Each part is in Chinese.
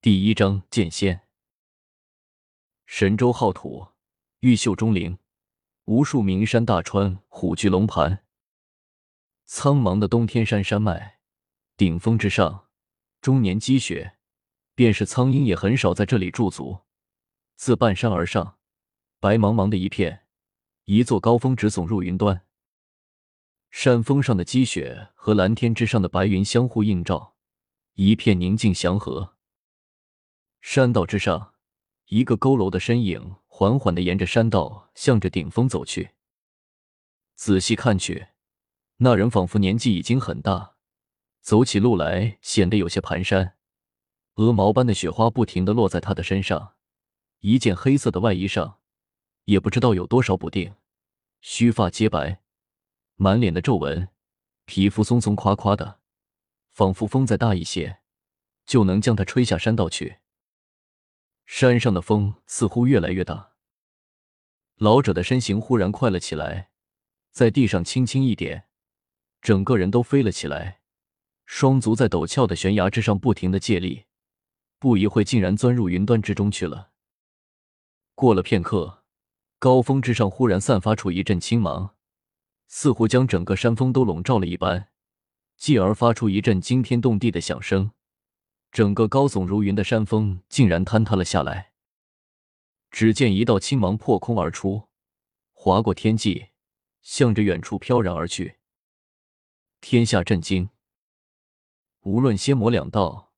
第一章剑仙。神州浩土，玉秀钟灵，无数名山大川，虎踞龙盘。苍茫的东天山山脉，顶峰之上，终年积雪，便是苍鹰也很少在这里驻足。自半山而上，白茫茫的一片，一座高峰直耸入云端。山峰上的积雪和蓝天之上的白云相互映照，一片宁静祥和。山道之上，一个佝偻的身影缓缓的沿着山道向着顶峰走去。仔细看去，那人仿佛年纪已经很大，走起路来显得有些蹒跚。鹅毛般的雪花不停的落在他的身上，一件黑色的外衣上，也不知道有多少补丁。须发皆白，满脸的皱纹，皮肤松松垮垮的，仿佛风再大一些，就能将他吹下山道去。山上的风似乎越来越大，老者的身形忽然快了起来，在地上轻轻一点，整个人都飞了起来，双足在陡峭的悬崖之上不停的借力，不一会竟然钻入云端之中去了。过了片刻，高峰之上忽然散发出一阵青芒，似乎将整个山峰都笼罩了一般，继而发出一阵惊天动地的响声。整个高耸如云的山峰竟然坍塌了下来。只见一道青芒破空而出，划过天际，向着远处飘然而去。天下震惊，无论仙魔两道，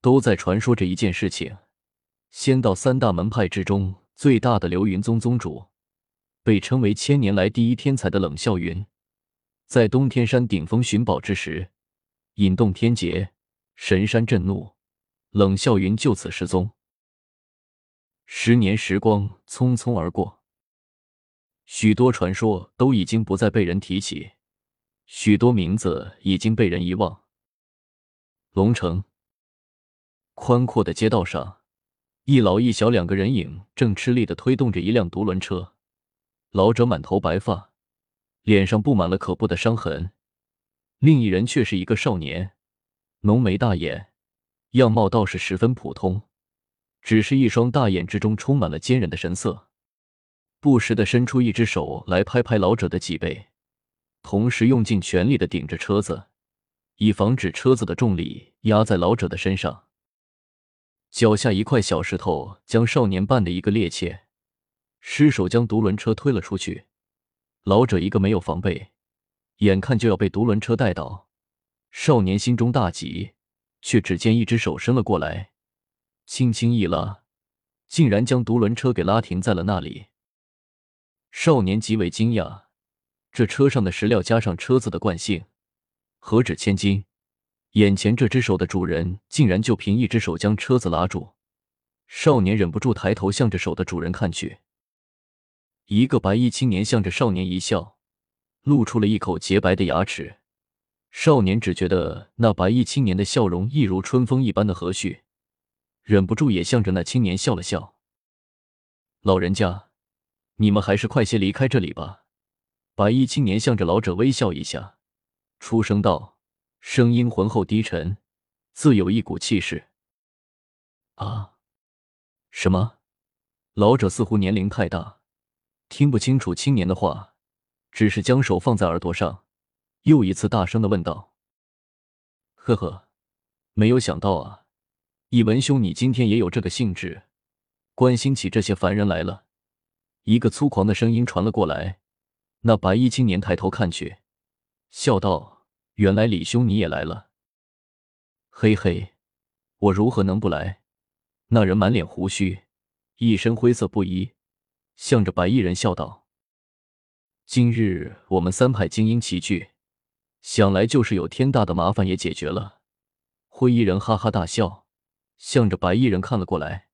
都在传说着一件事情：仙道三大门派之中最大的流云宗宗主，被称为千年来第一天才的冷笑云，在东天山顶峰寻宝之时，引动天劫。神山震怒，冷笑云就此失踪。十年时光匆匆而过，许多传说都已经不再被人提起，许多名字已经被人遗忘。龙城宽阔的街道上，一老一小两个人影正吃力的推动着一辆独轮车。老者满头白发，脸上布满了可怖的伤痕；另一人却是一个少年。浓眉大眼，样貌倒是十分普通，只是一双大眼之中充满了坚韧的神色，不时的伸出一只手来拍拍老者的脊背，同时用尽全力的顶着车子，以防止车子的重力压在老者的身上。脚下一块小石头将少年绊得一个趔趄，失手将独轮车推了出去，老者一个没有防备，眼看就要被独轮车带倒。少年心中大急，却只见一只手伸了过来，轻轻一拉，竟然将独轮车给拉停在了那里。少年极为惊讶，这车上的石料加上车子的惯性，何止千斤？眼前这只手的主人竟然就凭一只手将车子拉住。少年忍不住抬头向着手的主人看去，一个白衣青年向着少年一笑，露出了一口洁白的牙齿。少年只觉得那白衣青年的笑容一如春风一般的和煦，忍不住也向着那青年笑了笑。老人家，你们还是快些离开这里吧。白衣青年向着老者微笑一下，出声道，声音浑厚低沉，自有一股气势。啊？什么？老者似乎年龄太大，听不清楚青年的话，只是将手放在耳朵上。又一次大声的问道：“呵呵，没有想到啊，一文兄，你今天也有这个兴致，关心起这些凡人来了。”一个粗狂的声音传了过来。那白衣青年抬头看去，笑道：“原来李兄你也来了。”嘿嘿，我如何能不来？那人满脸胡须，一身灰色布衣，向着白衣人笑道：“今日我们三派精英齐聚。”想来就是有天大的麻烦也解决了。灰衣人哈哈大笑，向着白衣人看了过来。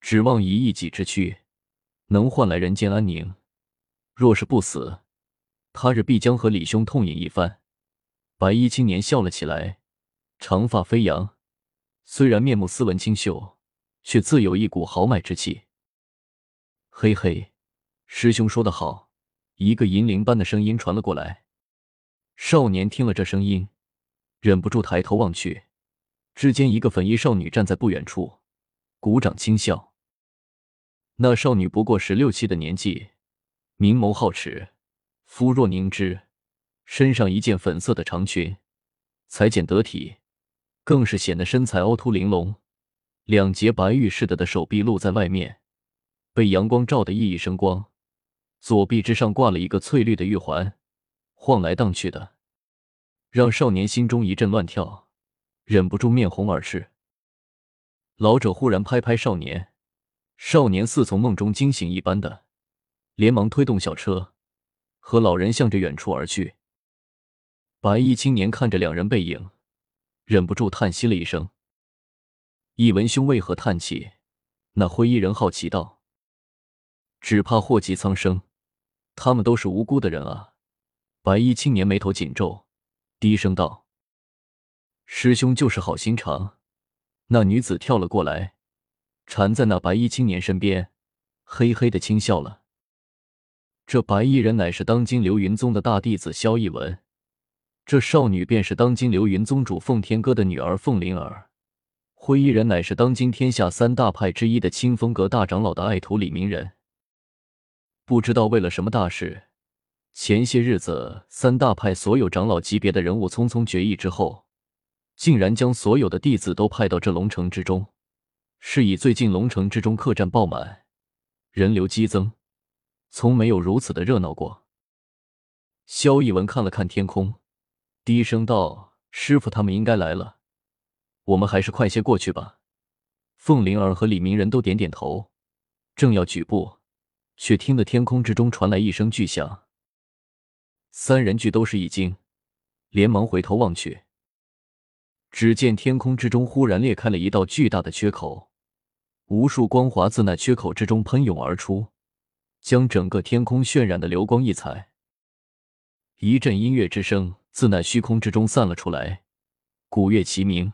指望以一己之躯能换来人间安宁，若是不死，他日必将和李兄痛饮一番。白衣青年笑了起来，长发飞扬，虽然面目斯文清秀，却自有一股豪迈之气。嘿嘿，师兄说得好。一个银铃般的声音传了过来。少年听了这声音，忍不住抬头望去，之间，一个粉衣少女站在不远处，鼓掌轻笑。那少女不过十六七的年纪，明眸皓齿，肤若凝脂，身上一件粉色的长裙，裁剪得体，更是显得身材凹凸玲珑。两截白玉似的的手臂露在外面，被阳光照得熠熠生光。左臂之上挂了一个翠绿的玉环，晃来荡去的，让少年心中一阵乱跳，忍不住面红耳赤。老者忽然拍拍少年，少年似从梦中惊醒一般的，连忙推动小车，和老人向着远处而去。白衣青年看着两人背影，忍不住叹息了一声。一文兄为何叹气？那灰衣人好奇道：“只怕祸及苍生。”他们都是无辜的人啊！白衣青年眉头紧皱，低声道：“师兄就是好心肠。”那女子跳了过来，缠在那白衣青年身边，嘿嘿的轻笑了。这白衣人乃是当今流云宗的大弟子萧逸文，这少女便是当今流云宗主奉天哥的女儿凤灵儿，灰衣人乃是当今天下三大派之一的清风阁大长老的爱徒李明人。不知道为了什么大事，前些日子三大派所有长老级别的人物匆匆决议之后，竟然将所有的弟子都派到这龙城之中。是以最近龙城之中客栈爆满，人流激增，从没有如此的热闹过。萧逸文看了看天空，低声道：“师傅他们应该来了，我们还是快些过去吧。”凤灵儿和李明人都点点头，正要举步。却听得天空之中传来一声巨响，三人俱都是一惊，连忙回头望去，只见天空之中忽然裂开了一道巨大的缺口，无数光华自那缺口之中喷涌而出，将整个天空渲染的流光溢彩。一阵音乐之声自那虚空之中散了出来，鼓乐齐鸣，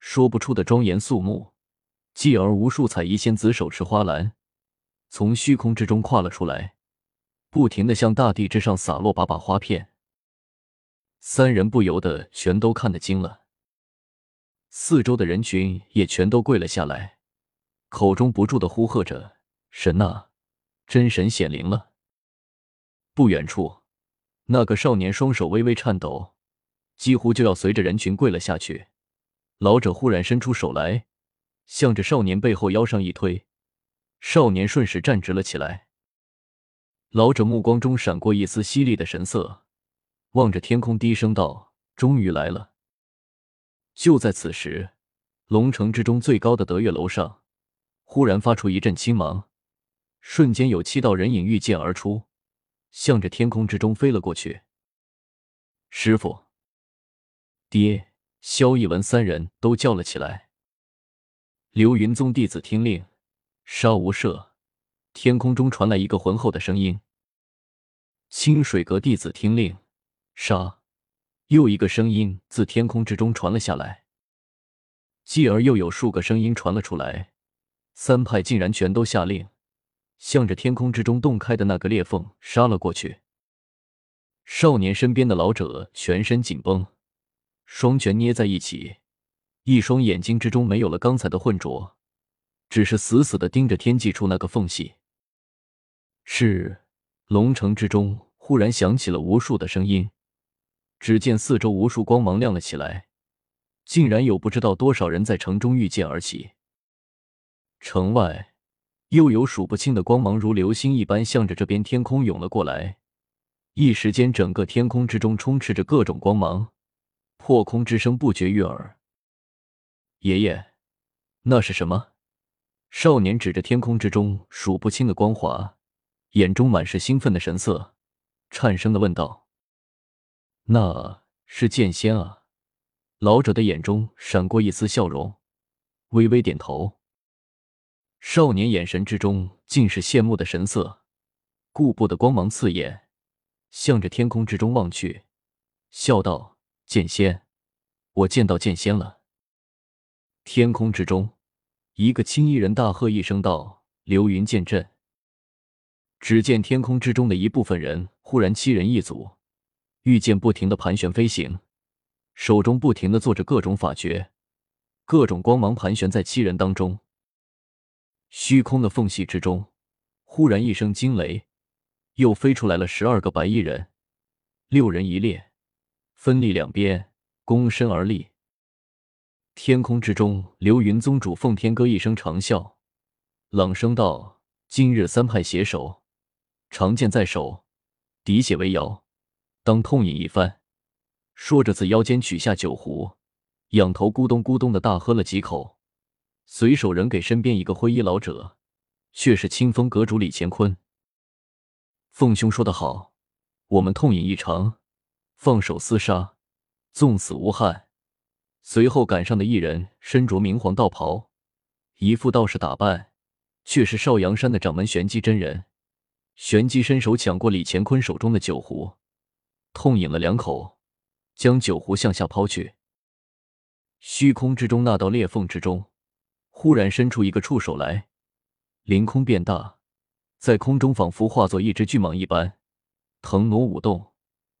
说不出的庄严肃穆，继而无数彩衣仙子手持花篮。从虚空之中跨了出来，不停的向大地之上洒落把把花片。三人不由得全都看得惊了，四周的人群也全都跪了下来，口中不住的呼喝着：“神呐，真神显灵了！”不远处，那个少年双手微微颤抖，几乎就要随着人群跪了下去。老者忽然伸出手来，向着少年背后腰上一推。少年瞬时站直了起来，老者目光中闪过一丝犀利的神色，望着天空低声道：“终于来了。”就在此时，龙城之中最高的德月楼上，忽然发出一阵青芒，瞬间有七道人影御剑而出，向着天空之中飞了过去。师傅，爹，萧逸文三人都叫了起来。流云宗弟子听令。杀无赦！天空中传来一个浑厚的声音。清水阁弟子听令，杀！又一个声音自天空之中传了下来。继而又有数个声音传了出来，三派竟然全都下令，向着天空之中洞开的那个裂缝杀了过去。少年身边的老者全身紧绷，双拳捏在一起，一双眼睛之中没有了刚才的浑浊。只是死死的盯着天际处那个缝隙。是龙城之中忽然响起了无数的声音，只见四周无数光芒亮了起来，竟然有不知道多少人在城中御剑而起。城外又有数不清的光芒如流星一般向着这边天空涌了过来，一时间整个天空之中充斥着各种光芒，破空之声不绝于耳。爷爷，那是什么？少年指着天空之中数不清的光华，眼中满是兴奋的神色，颤声的问道：“那是剑仙啊！”老者的眼中闪过一丝笑容，微微点头。少年眼神之中尽是羡慕的神色，顾不得光芒刺眼，向着天空之中望去，笑道：“剑仙，我见到剑仙了。”天空之中。一个青衣人大喝一声道：“流云剑阵！”只见天空之中的一部分人忽然七人一组，御剑不停的盘旋飞行，手中不停的做着各种法诀，各种光芒盘旋在七人当中。虚空的缝隙之中，忽然一声惊雷，又飞出来了十二个白衣人，六人一列，分立两边，躬身而立。天空之中，流云宗主奉天歌一声长啸，冷声道：“今日三派携手，长剑在手，滴血为摇，当痛饮一番。”说着，自腰间取下酒壶，仰头咕咚咕咚的大喝了几口，随手扔给身边一个灰衣老者，却是清风阁主李乾坤。凤兄说得好，我们痛饮一场，放手厮杀，纵死无憾。随后赶上的一人身着明黄道袍，一副道士打扮，却是少阳山的掌门玄机真人。玄机伸手抢过李乾坤手中的酒壶，痛饮了两口。将酒壶向下抛去，虚空之中那道裂缝之中，忽然伸出一个触手来，凌空变大，在空中仿佛化作一只巨蟒一般，腾挪舞动，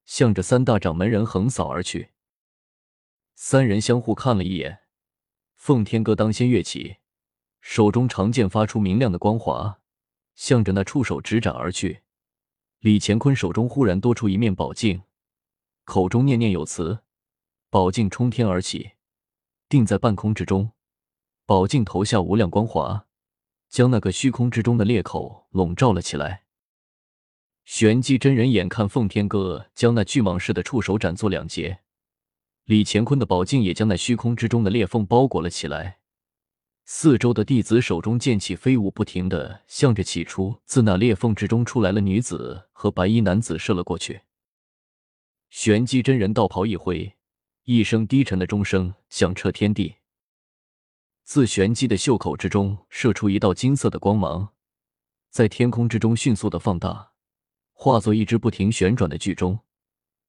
向着三大掌门人横扫而去。三人相互看了一眼，奉天哥当先跃起，手中长剑发出明亮的光华，向着那触手直斩而去。李乾坤手中忽然多出一面宝镜。口中念念有词，宝镜冲天而起，定在半空之中。宝镜投下无量光华，将那个虚空之中的裂口笼罩了起来。玄机真人眼看奉天哥将那巨蟒似的触手斩作两截，李乾坤的宝镜也将那虚空之中的裂缝包裹了起来。四周的弟子手中剑气飞舞不停的向着起初自那裂缝之中出来了女子和白衣男子射了过去。玄机真人道袍一挥，一声低沉的钟声响彻天地。自玄机的袖口之中射出一道金色的光芒，在天空之中迅速的放大，化作一只不停旋转的巨钟，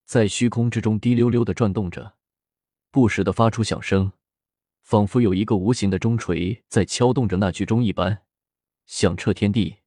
在虚空之中滴溜溜的转动着，不时的发出响声，仿佛有一个无形的钟锤在敲动着那巨钟一般，响彻天地。